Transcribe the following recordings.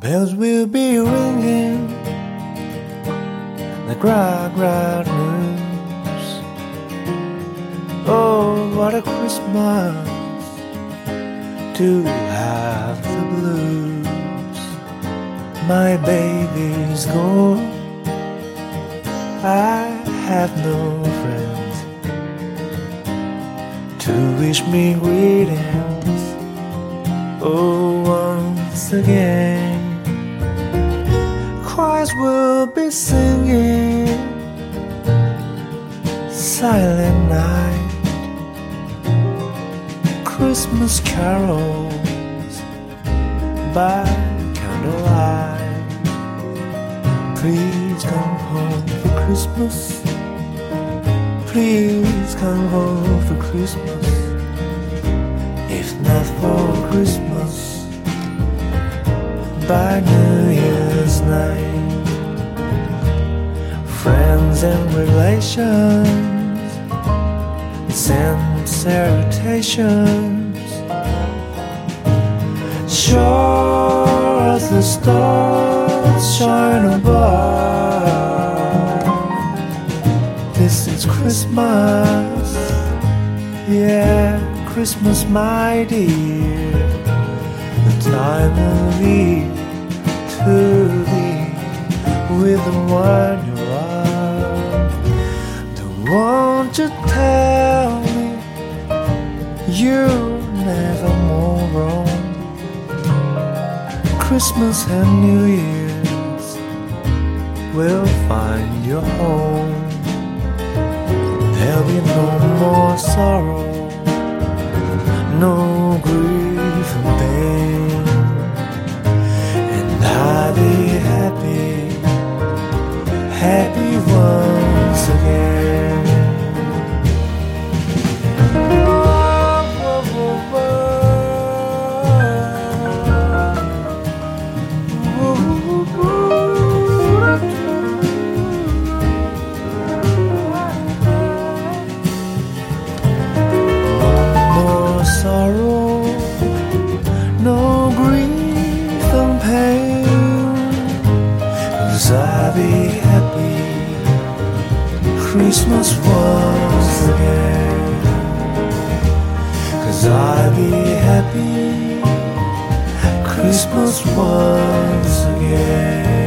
Bells will be ringing like rock, rock news. Oh, what a Christmas to have the blues. My baby's gone. I have no friends to wish me greetings. Oh, once again will be singing silent night, Christmas carols by candlelight. Please come home for Christmas. Please come home for Christmas. If not for Christmas, by New Year's night, friends and relations send salutations. Sure as the stars shine above. This is Christmas, yeah, Christmas, my dear. The time of year to be with the one. Don't you tell me you never more wrong. Christmas and New Year's will find your home. There'll be no more sorrow, no grief and pain, and I'll be happy, happy Christmas was the day. Cause I'd be happy. Christmas was again.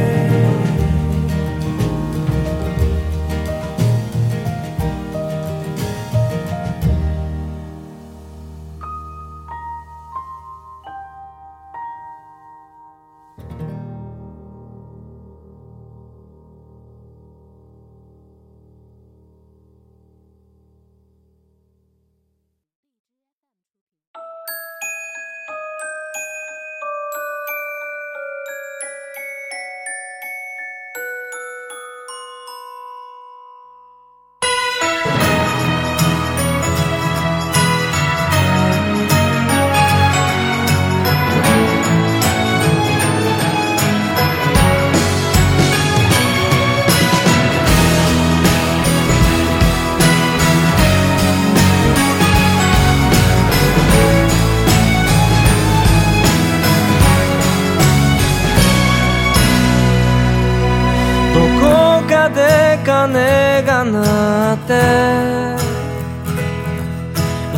って。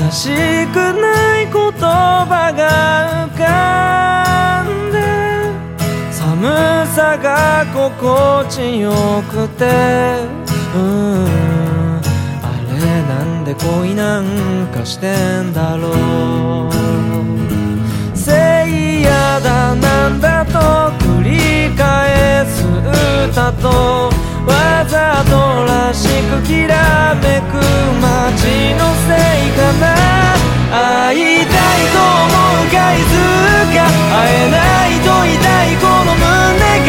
らしくない言葉が浮かんで寒さが心地よくて。うん。あれなんで恋なんかしてんだろう。せいやだなんだと繰り返す歌とわざとらしくきらめく街のせいかな。会いたいと思う回数が会えないと痛いこの胸が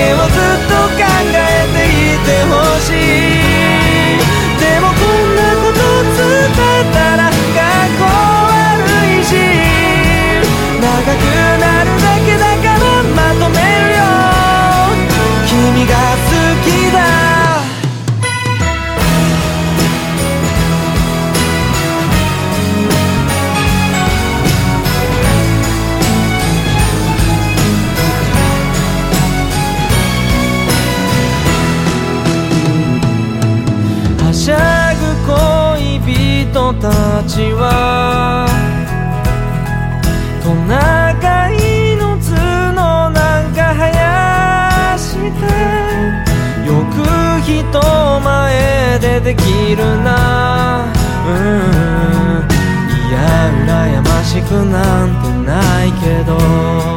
give up ちはトナカイの角なんか生やしてよく人前でできるなうんいや羨ましくなんてないけど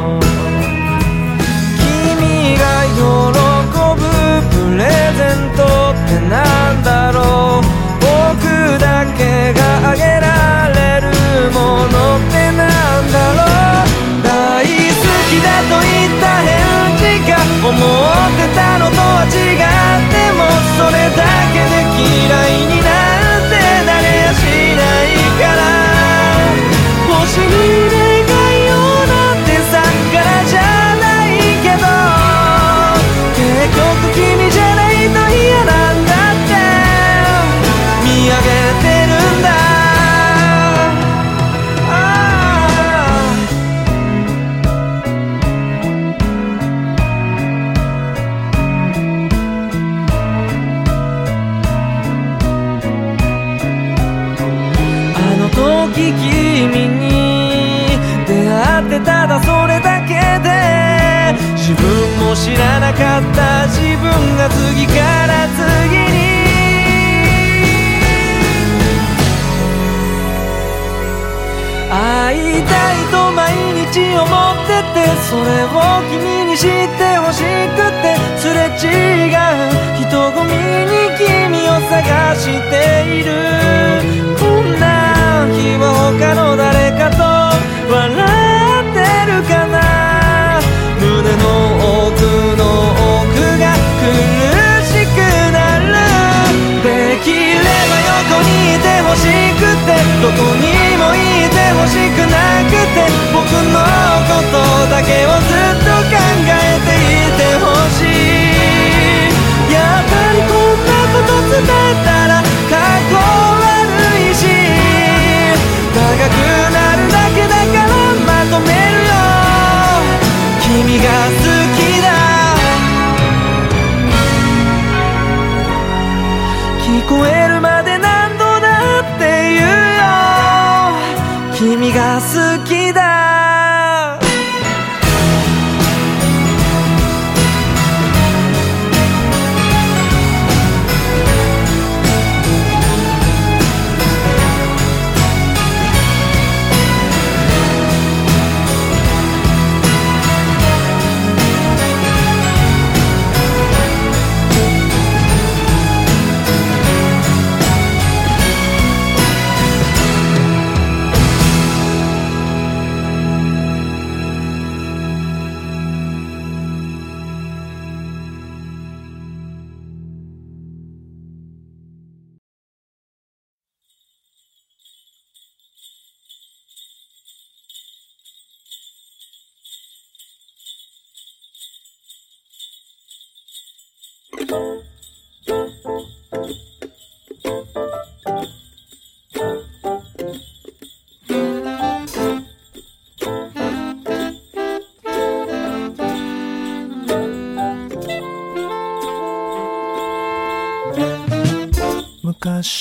している。こんな日も他の誰かと笑ってるかな。胸の奥の奥が苦しくなる。できれば横にいてほしくてどこにもいてほしくなくて僕の卡斯。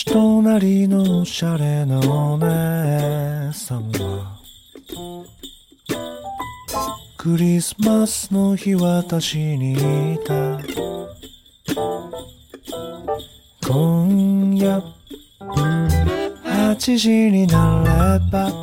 隣のおしゃれなお姉さんは。クリスマスの日私にいた。今夜8時になれば。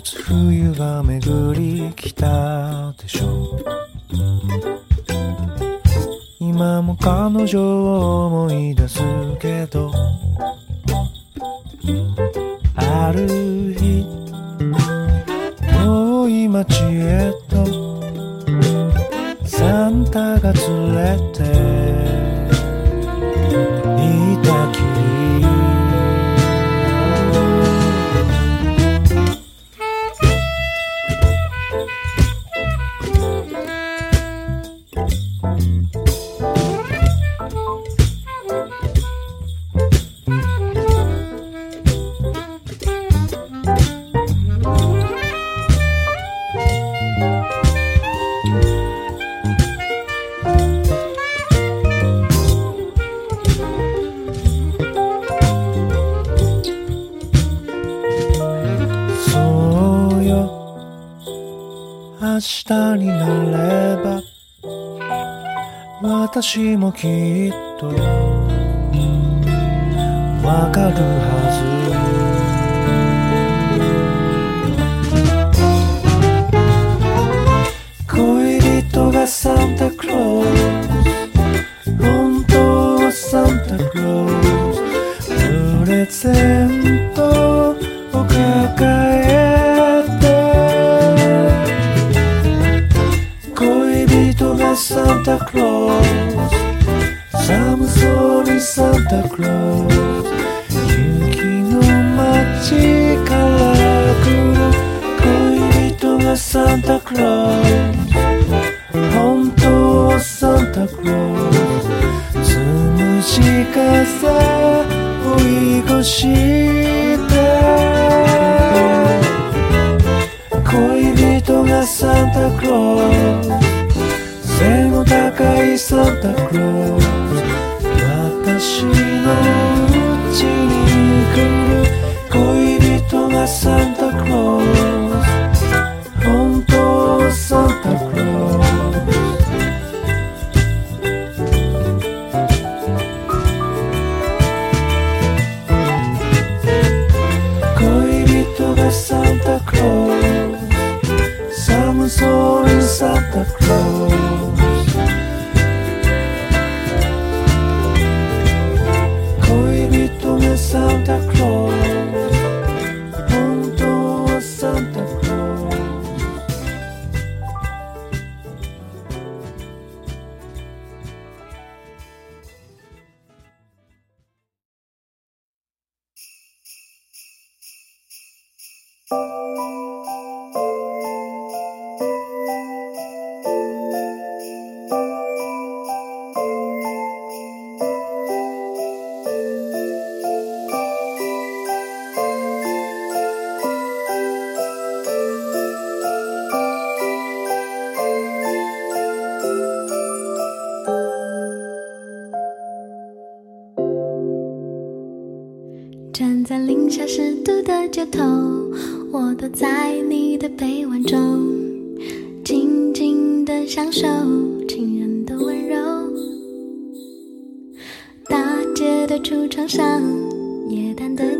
つ冬が巡り来たでしょう。今も彼女を思い出すけどある日遠い街へ日になれば私もきっとわかるはず。恋人がサンタクロース本当はサンタクロースプレゼントを抱えがサンタクロース寒そうにサンタクロース雪の街から来る恋人がサンタクロース本当はサンタクロースつむし風追い越して恋人がサンタクロース背の高いサンタクロース私のうちに来る恋人がサンタクロース本当サンタクロース恋人がサンタクロース寒そうにサ的头，我躲在你的臂弯中，静静的享受情人的温柔。大街的橱窗上，夜淡的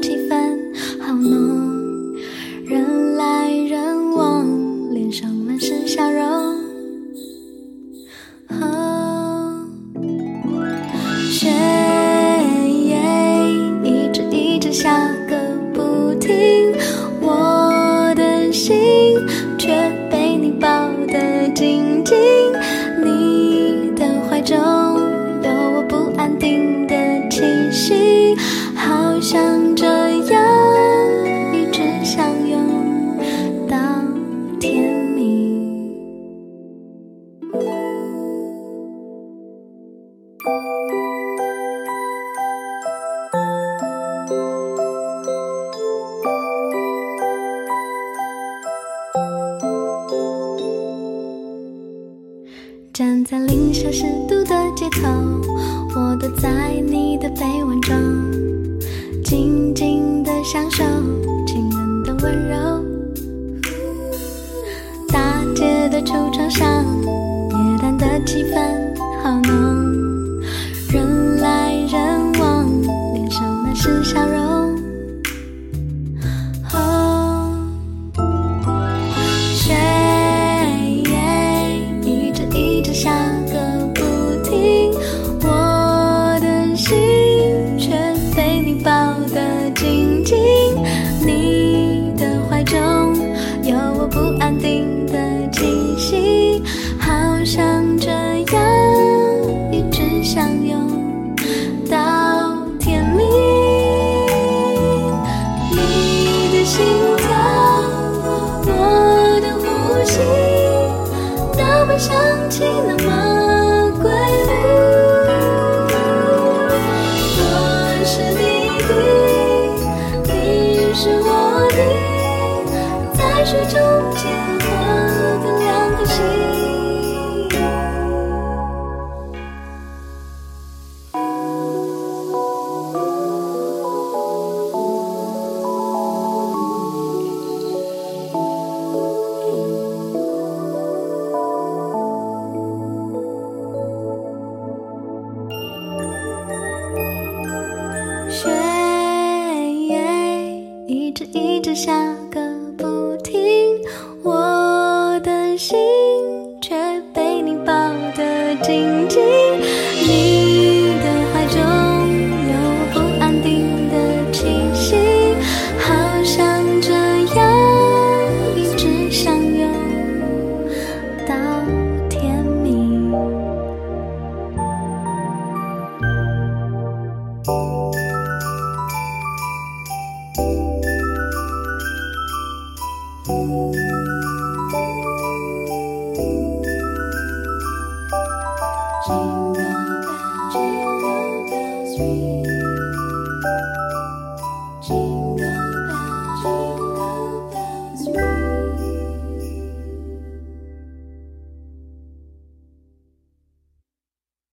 一直，一直，下个不停。